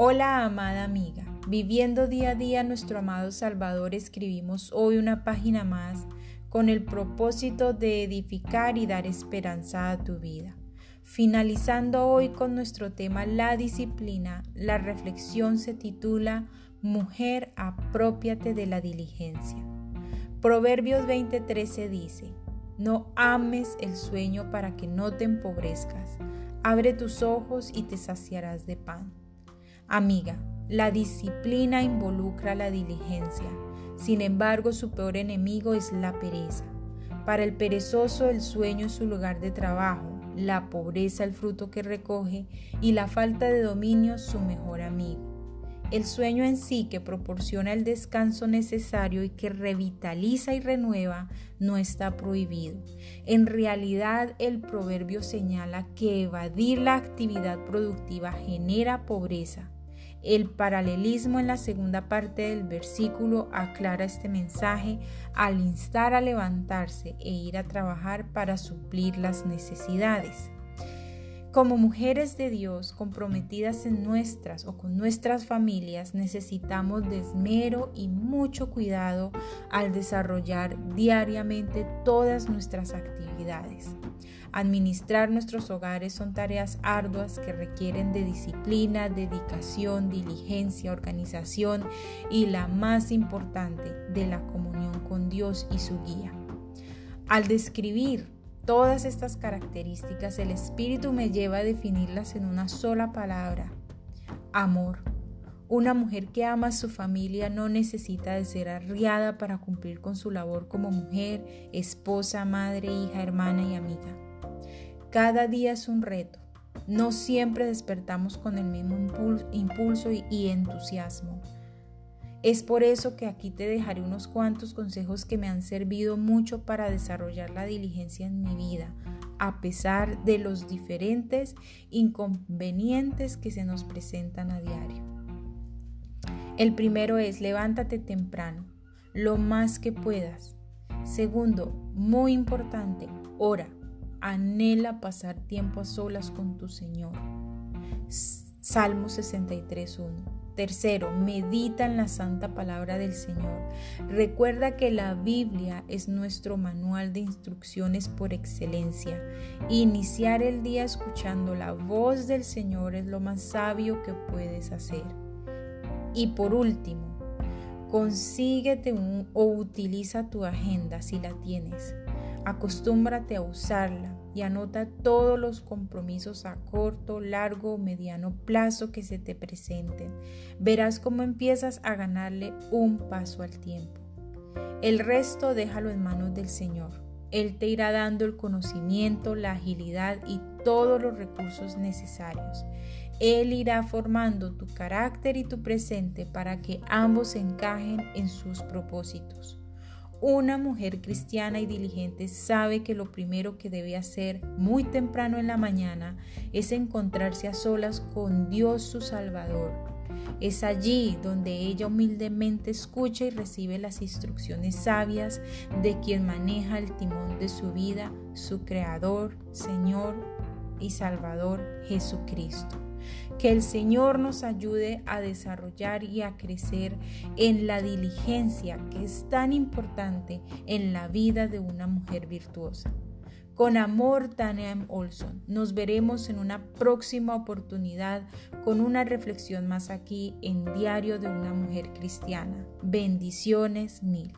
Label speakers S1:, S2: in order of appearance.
S1: Hola amada amiga, viviendo día a día nuestro amado Salvador escribimos hoy una página más con el propósito de edificar y dar esperanza a tu vida. Finalizando hoy con nuestro tema la disciplina, la reflexión se titula Mujer, apropiate de la diligencia. Proverbios 20:13 dice, No ames el sueño para que no te empobrezcas, abre tus ojos y te saciarás de pan. Amiga, la disciplina involucra la diligencia. Sin embargo, su peor enemigo es la pereza. Para el perezoso el sueño es su lugar de trabajo, la pobreza el fruto que recoge y la falta de dominio su mejor amigo. El sueño en sí que proporciona el descanso necesario y que revitaliza y renueva no está prohibido. En realidad el proverbio señala que evadir la actividad productiva genera pobreza el paralelismo en la segunda parte del versículo aclara este mensaje al instar a levantarse e ir a trabajar para suplir las necesidades. Como mujeres de Dios comprometidas en nuestras o con nuestras familias, necesitamos de esmero y mucho cuidado al desarrollar diariamente todas nuestras actividades. Administrar nuestros hogares son tareas arduas que requieren de disciplina, dedicación, diligencia, organización y la más importante, de la comunión con Dios y su guía. Al describir todas estas características, el Espíritu me lleva a definirlas en una sola palabra, amor. Una mujer que ama a su familia no necesita de ser arriada para cumplir con su labor como mujer, esposa, madre, hija, hermana y amiga. Cada día es un reto. No siempre despertamos con el mismo impulso y entusiasmo. Es por eso que aquí te dejaré unos cuantos consejos que me han servido mucho para desarrollar la diligencia en mi vida, a pesar de los diferentes inconvenientes que se nos presentan a diario. El primero es levántate temprano, lo más que puedas. Segundo, muy importante, ora anhela pasar tiempo a solas con tu Señor. Salmo 63.1. Tercero, medita en la santa palabra del Señor. Recuerda que la Biblia es nuestro manual de instrucciones por excelencia. Iniciar el día escuchando la voz del Señor es lo más sabio que puedes hacer. Y por último, consíguete o utiliza tu agenda si la tienes. Acostúmbrate a usarla y anota todos los compromisos a corto, largo o mediano plazo que se te presenten. Verás cómo empiezas a ganarle un paso al tiempo. El resto déjalo en manos del Señor. Él te irá dando el conocimiento, la agilidad y todos los recursos necesarios. Él irá formando tu carácter y tu presente para que ambos encajen en sus propósitos. Una mujer cristiana y diligente sabe que lo primero que debe hacer muy temprano en la mañana es encontrarse a solas con Dios su Salvador. Es allí donde ella humildemente escucha y recibe las instrucciones sabias de quien maneja el timón de su vida, su Creador, Señor y Salvador Jesucristo. Que el Señor nos ayude a desarrollar y a crecer en la diligencia que es tan importante en la vida de una mujer virtuosa. Con amor, Tania. Olson. Nos veremos en una próxima oportunidad con una reflexión más aquí en Diario de una Mujer Cristiana. Bendiciones mil.